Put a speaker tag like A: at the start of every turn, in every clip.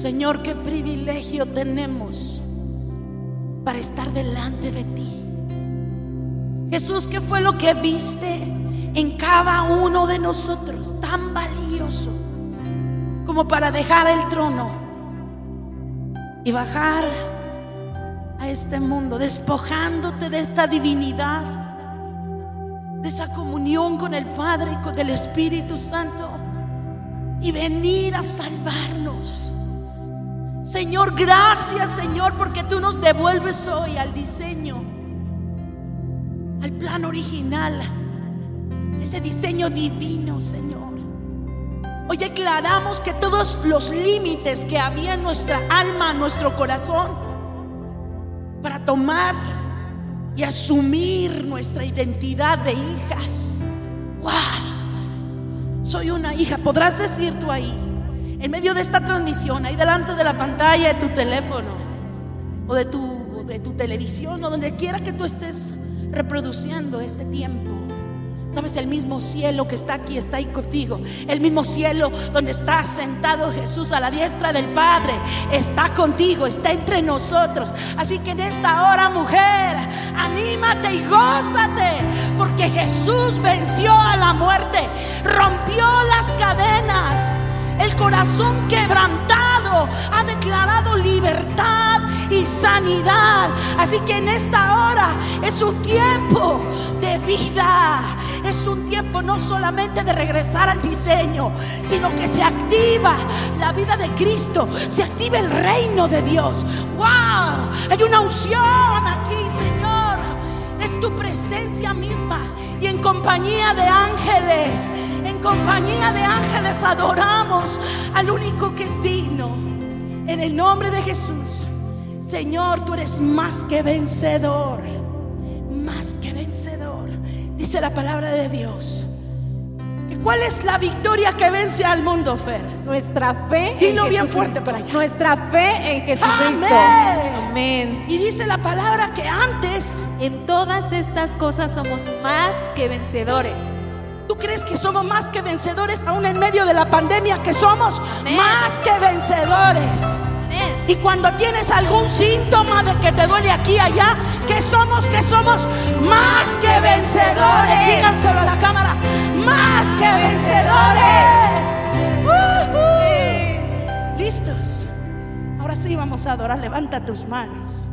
A: Señor, qué privilegio tenemos para estar delante de ti. Jesús, ¿qué fue lo que viste en cada uno de nosotros tan valioso como para dejar el trono y bajar a este mundo, despojándote de esta divinidad, de esa comunión con el Padre y con el Espíritu Santo y venir a salvarnos? Señor, gracias Señor porque tú nos devuelves hoy al diseño, al plan original, ese diseño divino, Señor. Hoy declaramos que todos los límites que había en nuestra alma, en nuestro corazón, para tomar y asumir nuestra identidad de hijas. ¡Wow! Soy una hija, podrás decir tú ahí en medio de esta transmisión, ahí delante de la pantalla de tu teléfono o de tu, de tu televisión o donde quiera que tú estés reproduciendo este tiempo. Sabes, el mismo cielo que está aquí está ahí contigo. El mismo cielo donde está sentado Jesús a la diestra del Padre está contigo, está entre nosotros. Así que en esta hora, mujer, anímate y gózate, porque Jesús venció a la muerte, rompió las cadenas el corazón quebrantado ha declarado libertad y sanidad. Así que en esta hora es un tiempo de vida. Es un tiempo no solamente de regresar al diseño, sino que se activa la vida de Cristo, se activa el reino de Dios. ¡Wow! Hay una unción aquí, Señor. Es tu presencia misma y en compañía de ángeles en compañía de ángeles adoramos al único que es digno. En el nombre de Jesús. Señor, tú eres más que vencedor. Más que vencedor. Dice la palabra de Dios. ¿Cuál es la victoria que vence al mundo, Fer?
B: Nuestra fe.
A: Dilo bien fuerte para allá.
B: Nuestra fe en Jesucristo.
A: Amén.
B: Amén.
A: Y dice la palabra que antes.
C: En todas estas cosas somos más que vencedores
A: ¿Tú crees que somos más que vencedores aún en medio de la pandemia? Que somos más que vencedores. Y cuando tienes algún síntoma de que te duele aquí allá, que somos, que somos más que vencedores. Díganselo a la cámara, más que vencedores. ¿Listos? Ahora sí vamos a adorar. Levanta tus manos.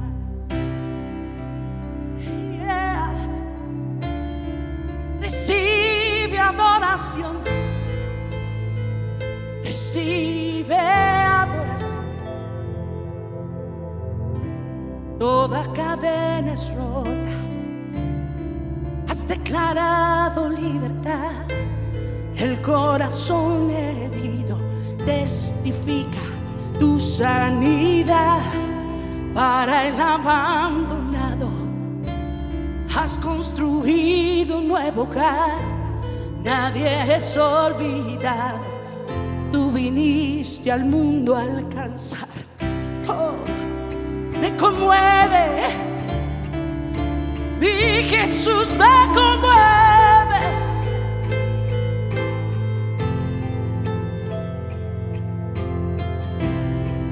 A: Recibe adoración. Toda cadena es rota. Has declarado libertad. El corazón herido testifica tu sanidad para el abandonado. Has construido un nuevo hogar nadie es olvidado. Tú viniste al mundo a alcanzar. Oh, me conmueve. Mi Jesús me conmueve.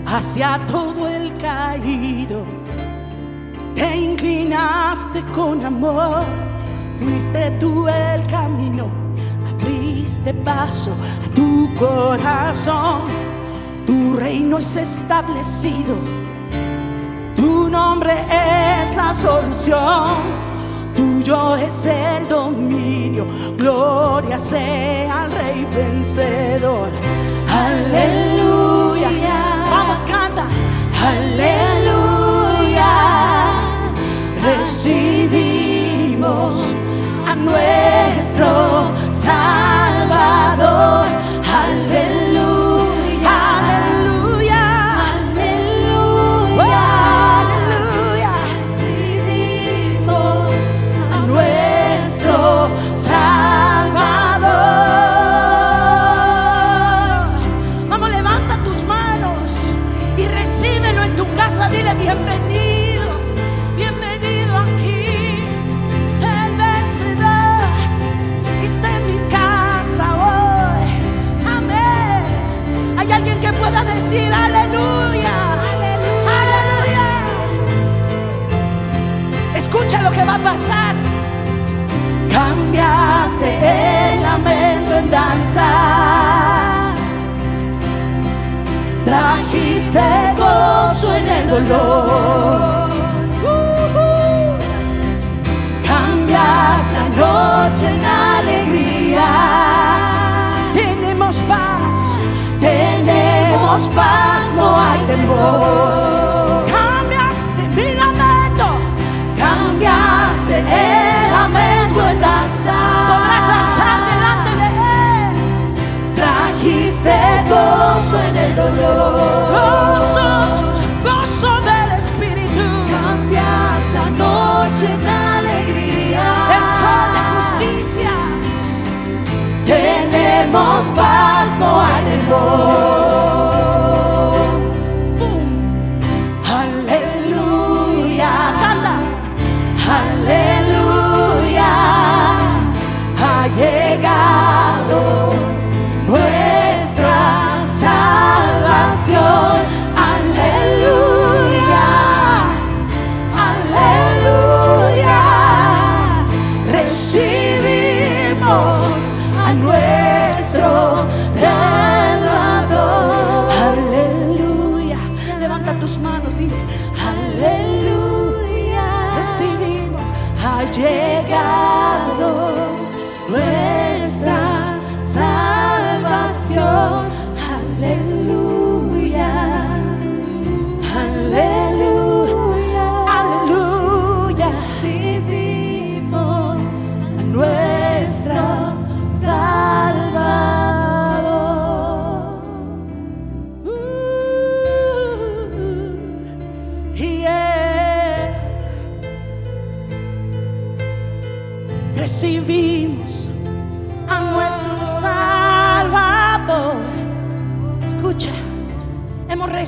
A: Hacia todo el caído, te inclinaste con amor, fuiste tú el camino abriste paso a tu corazón. Tu reino es establecido. Tu nombre es la solución. Tuyo es el dominio. Gloria sea al Rey vencedor. Aleluya. Vamos, canta. Aleluya. Recibimos nuestro Salvador. Aleluya.
D: Llegado nuestra salvación. Aleluya.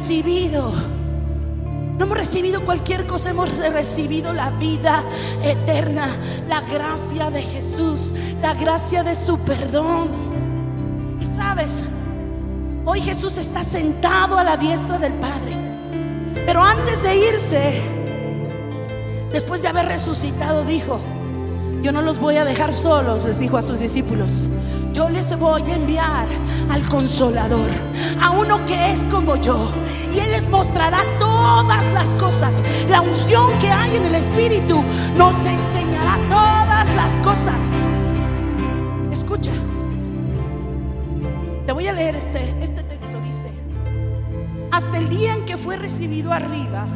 A: No hemos recibido cualquier cosa, hemos recibido la vida eterna, la gracia de Jesús, la gracia de su perdón. Y sabes, hoy Jesús está sentado a la diestra del Padre. Pero antes de irse, después de haber resucitado, dijo, yo no los voy a dejar solos, les dijo a sus discípulos. Yo les voy a enviar al consolador, a uno que es como yo. Y Él les mostrará todas las cosas. La unción que hay en el Espíritu nos enseñará todas las cosas. Escucha, te voy a leer este, este texto. Dice, hasta el día en que fue recibido arriba,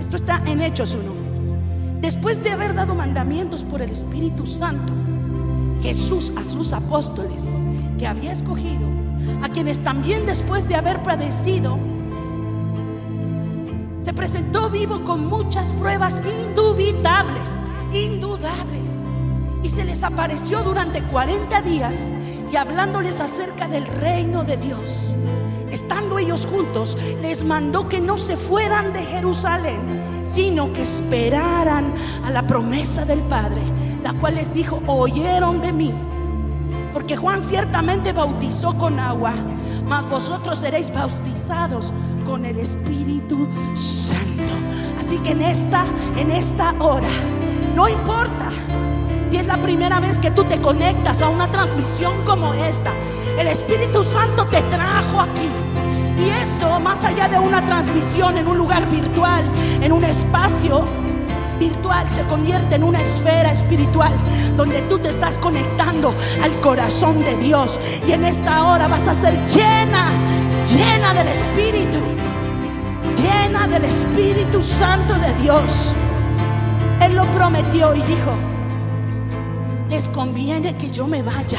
A: esto está en Hechos 1. Después de haber dado mandamientos por el Espíritu Santo, Jesús a sus apóstoles que había escogido, a quienes también después de haber padecido, se presentó vivo con muchas pruebas indubitables, indudables, y se les apareció durante 40 días y hablándoles acerca del reino de Dios. Estando ellos juntos, les mandó que no se fueran de Jerusalén, sino que esperaran a la promesa del Padre, la cual les dijo, oyeron de mí. Porque Juan ciertamente bautizó con agua, mas vosotros seréis bautizados con el Espíritu Santo. Así que en esta, en esta hora, no importa si es la primera vez que tú te conectas a una transmisión como esta, el Espíritu Santo te trajo aquí. Y esto, más allá de una transmisión en un lugar virtual, en un espacio virtual, se convierte en una esfera espiritual donde tú te estás conectando al corazón de Dios. Y en esta hora vas a ser llena, llena del Espíritu, llena del Espíritu Santo de Dios. Él lo prometió y dijo, les conviene que yo me vaya,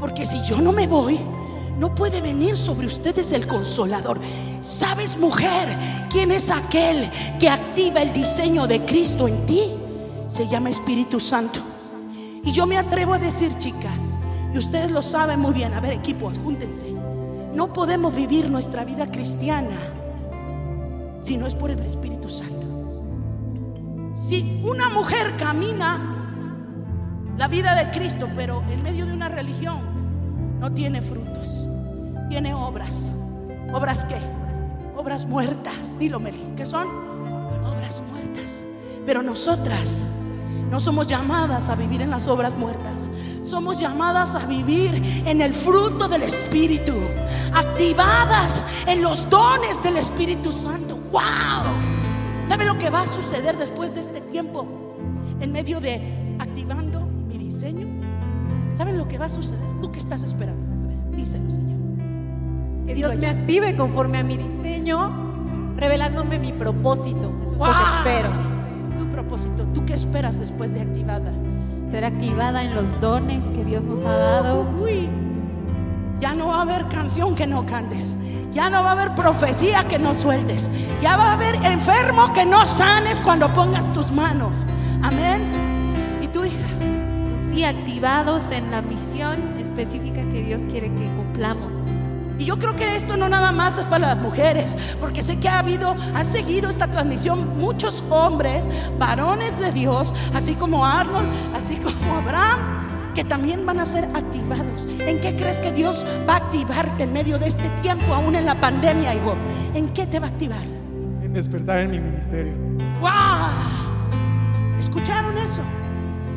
A: porque si yo no me voy, no puede venir sobre ustedes el consolador. ¿Sabes, mujer, quién es aquel que activa el diseño de Cristo en ti? Se llama Espíritu Santo. Y yo me atrevo a decir, chicas, y ustedes lo saben muy bien, a ver, equipos, júntense. No podemos vivir nuestra vida cristiana si no es por el Espíritu Santo. Si una mujer camina la vida de Cristo, pero en medio de una religión, no tiene frutos, tiene obras. ¿Obras qué? Obras muertas. Dilo, Meli, ¿qué son? Obras muertas. Pero nosotras No somos llamadas a vivir en las obras muertas. Somos llamadas a vivir en el fruto del Espíritu. Activadas en los dones del Espíritu Santo. ¡Wow! ¿Sabe lo que va a suceder después de este tiempo? En medio de activando mi diseño. ¿Saben lo que va a suceder? ¿Tú qué estás esperando? A ver, díselo, Señor.
B: Que Dios me active conforme a mi diseño, revelándome mi propósito. Eso es
A: ¡Wow!
B: lo que espero.
A: Tu propósito. ¿Tú qué esperas después de activada?
C: Ser activada en los dones que Dios nos ha dado.
A: Uy, ya no va a haber canción que no cantes. Ya no va a haber profecía que no sueltes. Ya va a haber enfermo que no sanes cuando pongas tus manos. Amén.
C: Activados en la misión específica que Dios quiere que cumplamos.
A: Y yo creo que esto no nada más es para las mujeres, porque sé que ha habido, ha seguido esta transmisión muchos hombres, varones de Dios, así como Arnold, así como Abraham, que también van a ser activados. ¿En qué crees que Dios va a activarte en medio de este tiempo, aún en la pandemia, hijo? ¿En qué te va a activar?
E: en despertar en mi ministerio.
A: ¡Wow! ¿Escucharon eso?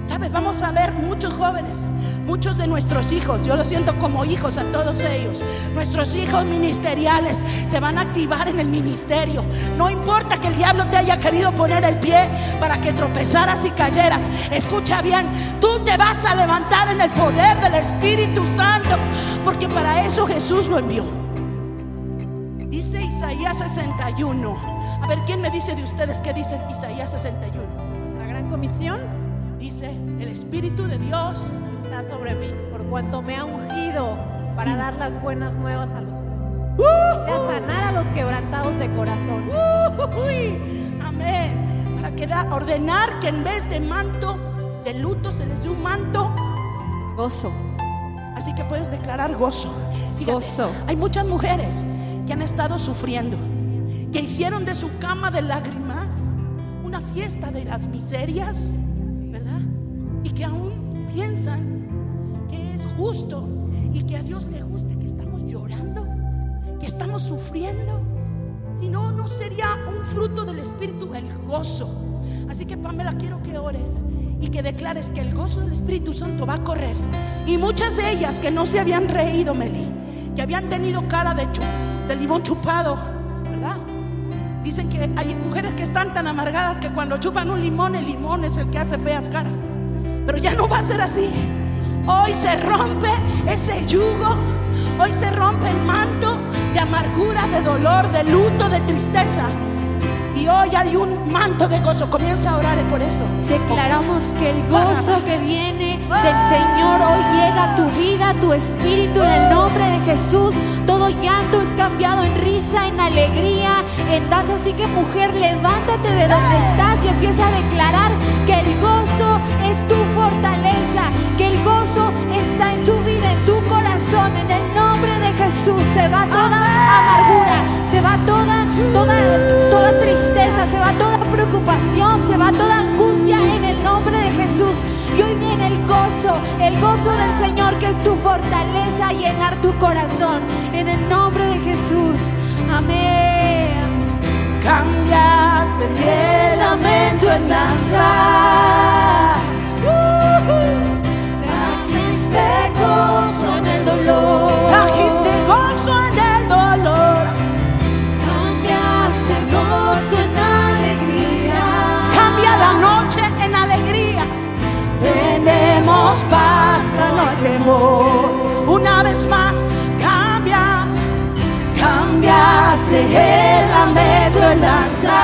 A: Sabes, vamos a ver muchos jóvenes, muchos de nuestros hijos, yo lo siento como hijos a todos ellos, nuestros hijos ministeriales se van a activar en el ministerio. No importa que el diablo te haya querido poner el pie para que tropezaras y cayeras. Escucha bien, tú te vas a levantar en el poder del Espíritu Santo, porque para eso Jesús lo envió. Dice Isaías 61. A ver, ¿quién me dice de ustedes qué dice Isaías 61?
B: La gran comisión
A: Dice, el Espíritu de Dios
B: está sobre mí, por cuanto me ha ungido para dar las buenas nuevas a los pobres, a sanar a los quebrantados de corazón,
A: amén. Para que da, ordenar que en vez de manto de luto se les dé un manto.
C: Gozo.
A: Así que puedes declarar gozo. Fíjate,
C: Gozo.
A: Hay muchas mujeres que han estado sufriendo, que hicieron de su cama de lágrimas una fiesta de las miserias, piensan que es justo y que a Dios le guste que estamos llorando, que estamos sufriendo. Si no, no sería un fruto del Espíritu el gozo. Así que Pamela, quiero que ores y que declares que el gozo del Espíritu Santo va a correr. Y muchas de ellas que no se habían reído, Meli, que habían tenido cara de, de limón chupado, ¿verdad? Dicen que hay mujeres que están tan amargadas que cuando chupan un limón, el limón es el que hace feas caras. Pero ya no va a ser así. Hoy se rompe ese yugo. Hoy se rompe el manto de amargura, de dolor, de luto, de tristeza. Y hoy hay un manto de gozo. Comienza a orar por eso.
C: Declaramos que el gozo que viene del Señor hoy llega a tu vida, a tu espíritu, en el nombre de Jesús. Todo llanto es cambiado en risa, en alegría, en danza. Así que mujer, levántate de donde estás y empieza a declarar que el gozo es tu fortaleza, preocupación, se va toda angustia en el nombre de Jesús. Y hoy viene el gozo, el gozo del Señor que es tu fortaleza llenar tu corazón. En el nombre de Jesús. Amén.
A: Cambiaste el lamento en danza.
D: Trajiste gozo en el dolor.
A: Trajiste gozo en Tenemos paz, no hay temor. Una vez más, cambias, cambiaste el lamento en danza.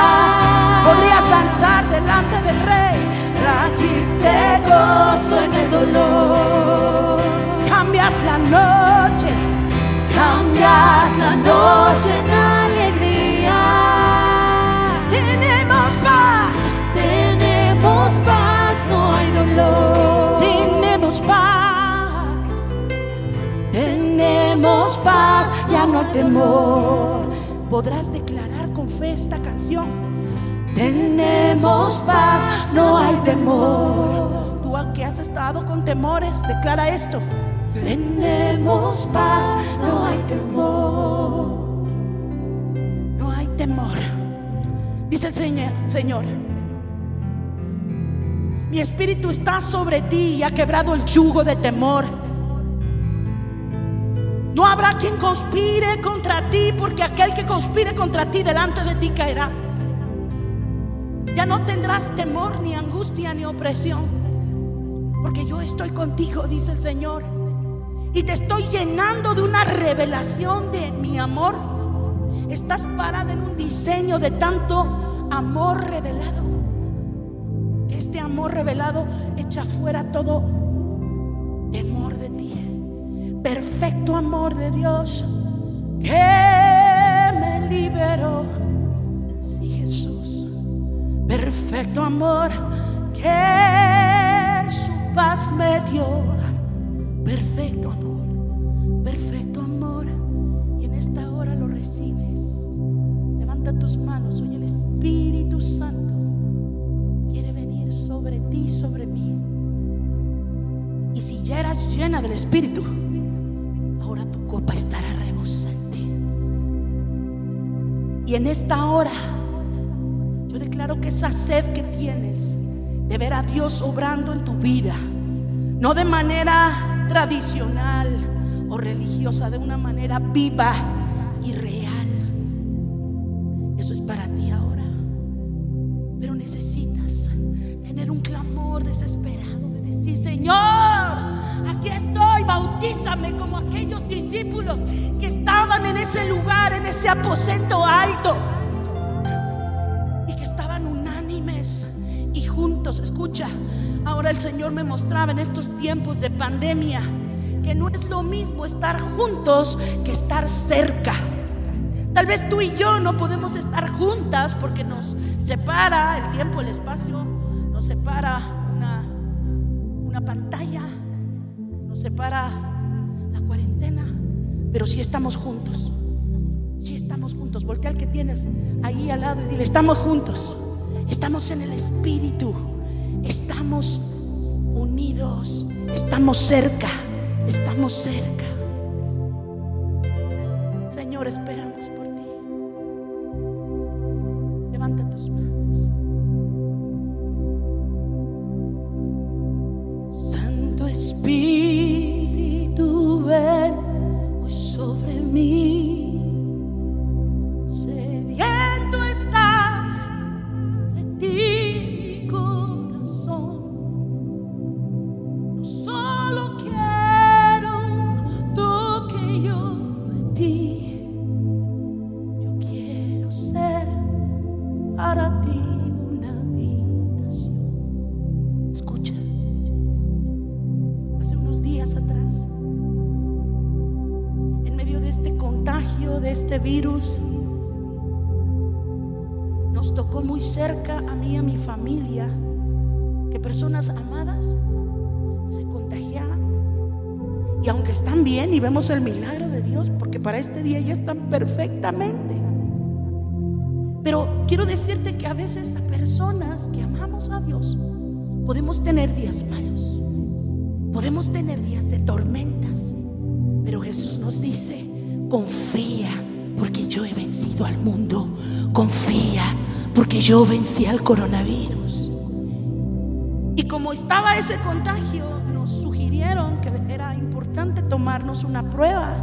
A: Podrías danzar delante del rey. Trajiste gozo
D: en el dolor.
A: Cambias la noche,
D: Cambias la noche
A: ya no hay temor. Podrás declarar con fe esta canción. Tenemos paz, no hay temor. Tú que has estado con temores, declara esto. Tenemos paz, no hay temor. No hay temor. Dice el Señor, Señor, Mi espíritu está sobre ti y ha quebrado el yugo de temor. No habrá quien conspire contra ti, porque aquel que conspire contra ti delante de ti caerá. Ya no tendrás temor, ni angustia, ni opresión, porque yo estoy contigo, dice el Señor. Y te estoy llenando de una revelación de mi amor. Estás parada en un diseño de tanto amor revelado este amor revelado echa fuera todo. Perfecto amor de Dios que me liberó. Sí, Jesús. Perfecto amor que su paz me dio. Perfecto amor. Perfecto amor. Y en esta hora lo recibes. Levanta tus manos. Oye el Espíritu Santo sobre ti, sobre mí. Y si ya eras llena del Espíritu, tu copa estará rebosante. Y en esta hora, yo declaro que esa sed que tienes de ver a Dios obrando en tu vida, no de manera tradicional o religiosa, de una manera viva y real. Eso es para ti ahora. Pero necesitas tener un clamor desesperado de decir, Señor, aquí estoy, bautízame como aquellos discípulos que estaban en ese lugar, en ese aposento alto y que estaban unánimes y juntos. Escucha, ahora el Señor me mostraba en estos tiempos de pandemia que no es lo mismo estar juntos que estar cerca. Tal vez tú y yo no podemos estar juntas porque nos separa el tiempo, el espacio nos separa una, una pantalla, separa la cuarentena, pero si estamos juntos, si estamos juntos, voltea al que tienes ahí al lado y dile, estamos juntos, estamos en el Espíritu, estamos unidos, estamos cerca, estamos cerca. Señor, esperamos por virus, nos tocó muy cerca a mí y a mi familia que personas amadas se contagiaran. Y aunque están bien y vemos el milagro de Dios, porque para este día ya están perfectamente. Pero quiero decirte que a veces a personas que amamos a Dios podemos tener días malos. Podemos tener días de tormentas, pero Jesús nos dice, confía porque yo he vencido al mundo, confía porque yo vencí al coronavirus. Y como estaba ese contagio, nos sugirieron que era importante tomarnos una prueba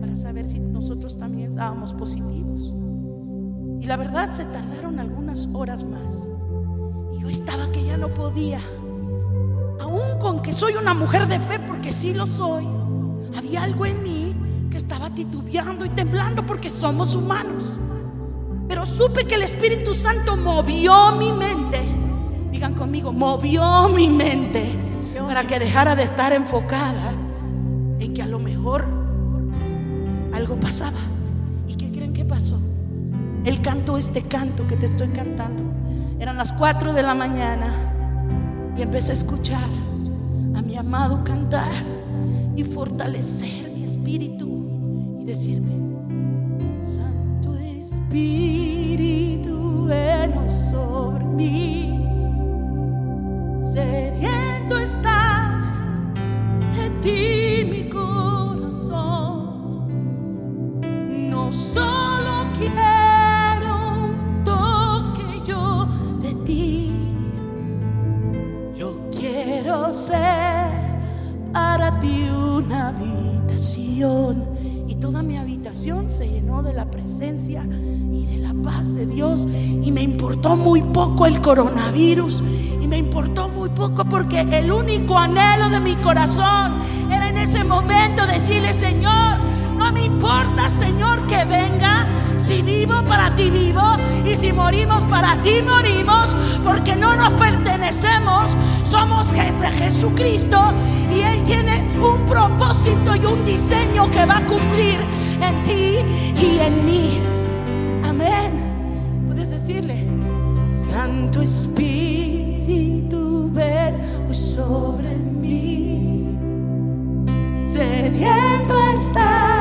A: para saber si nosotros también estábamos positivos. Y la verdad se tardaron algunas horas más. Y yo estaba que ya no podía aún con que soy una mujer de fe, porque sí lo soy, había algo en mí que estaba titubeando porque somos humanos. Pero supe que el Espíritu Santo movió mi mente. Digan conmigo, movió mi mente para que dejara de estar enfocada en que a lo mejor algo pasaba. ¿Y qué creen que pasó? Él cantó este canto que te estoy cantando. Eran las 4 de la mañana y empecé a escuchar a mi amado cantar y fortalecer mi espíritu y decirme, Espíritu, ven sobre mí, sediento está de ti mi corazón, no solo quiero quiero ser para ti una habitación. Toda mi habitación se llenó de la presencia y de la paz de Dios. Y me importó muy poco el coronavirus. Y me importó muy poco porque el único anhelo de mi corazón era en ese momento decirle, Señor, no me importa, Señor, que venga. Si vivo, para ti vivo. Y si morimos, para ti morimos. Porque no nos pertenecemos. Somos de Jesucristo. Y Él tiene un propósito y un diseño que va a cumplir en ti y en mí. Amén. Puedes decirle, Santo Espíritu, ven sobre mí. Sediento está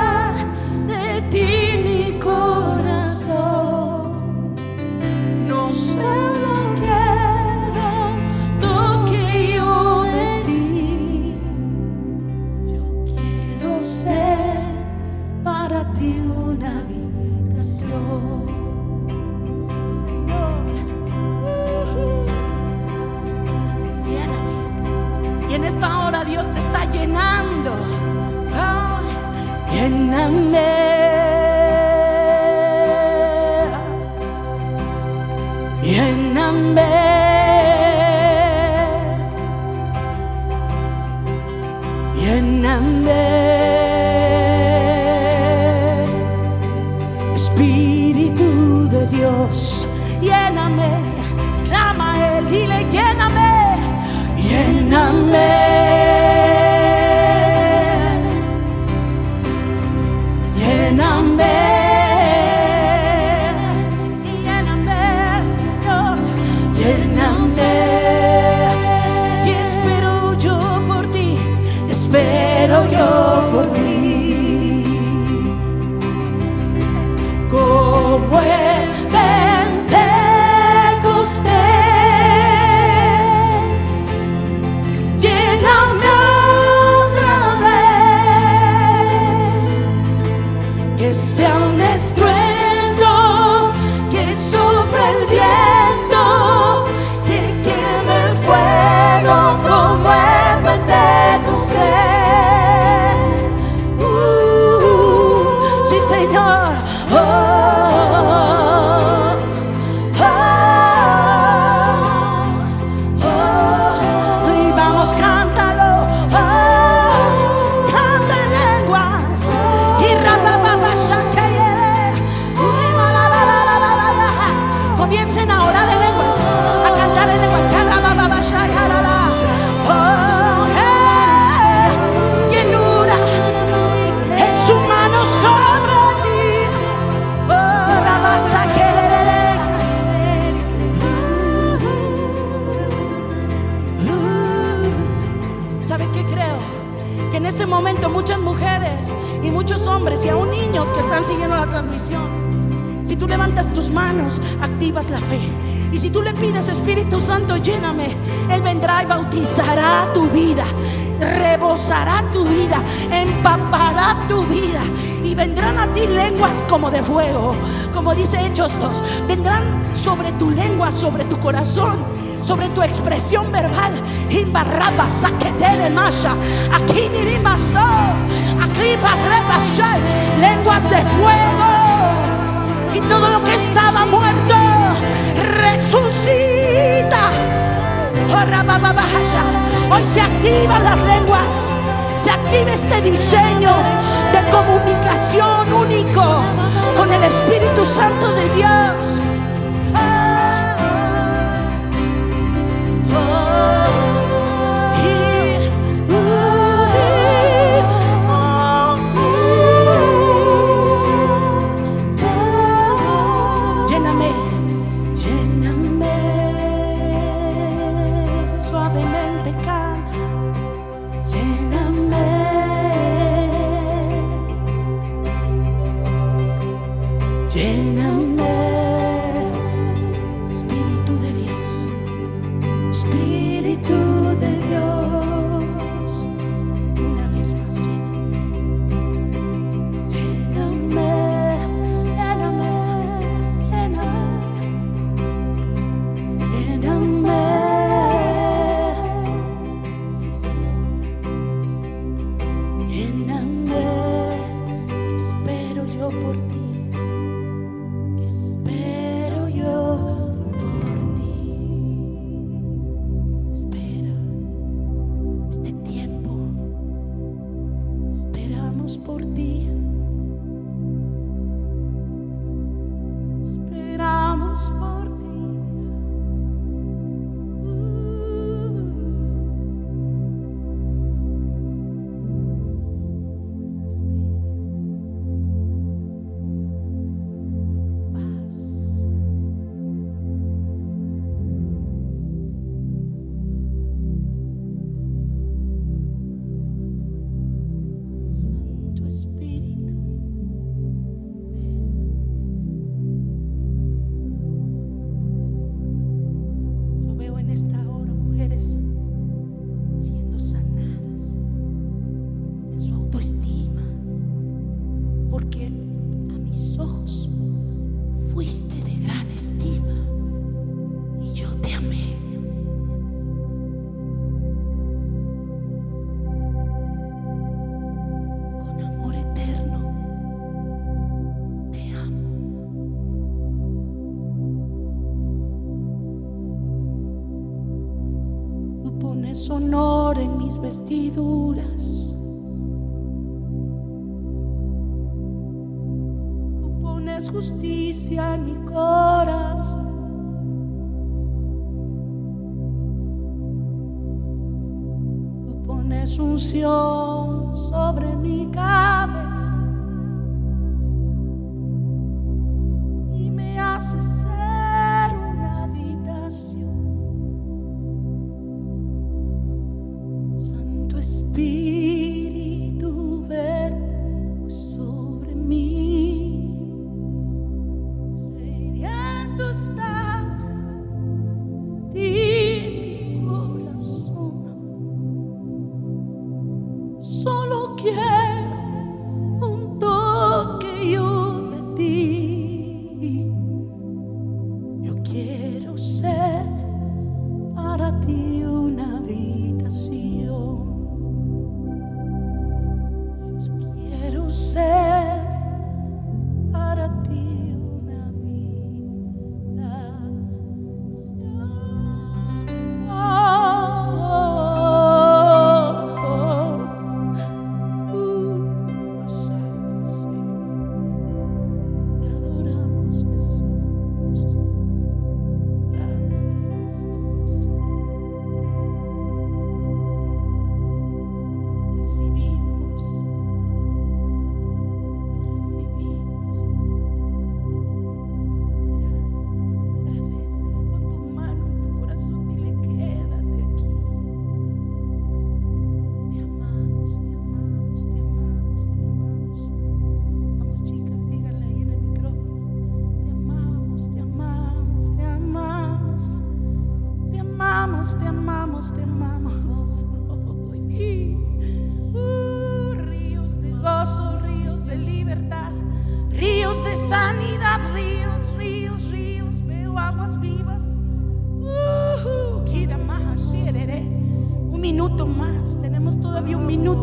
A: tu vida, rebosará tu vida, empapará tu vida. Y vendrán a ti lenguas como de fuego, como dice Hechos 2. Vendrán sobre tu lengua, sobre tu corazón sobre tu expresión verbal. Aquí. Aquí. Lenguas de fuego. Y todo lo que estaba muerto resucita. Oh, rabababahasha. Hoy se activan las lenguas. Se activa este diseño de comunicación único con el Espíritu Santo de Dios.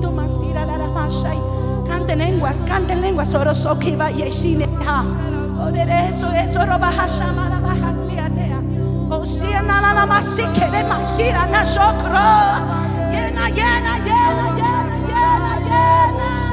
A: Tu masira la masaje, Canten lenguas, canten lenguas. Oro sokiva yeshine ha. Orere eso, eso roba hashama la baja siatea. Osia oh, na la la masike de mahira na sokro. Llena, llena, llena, llena, llena, llena.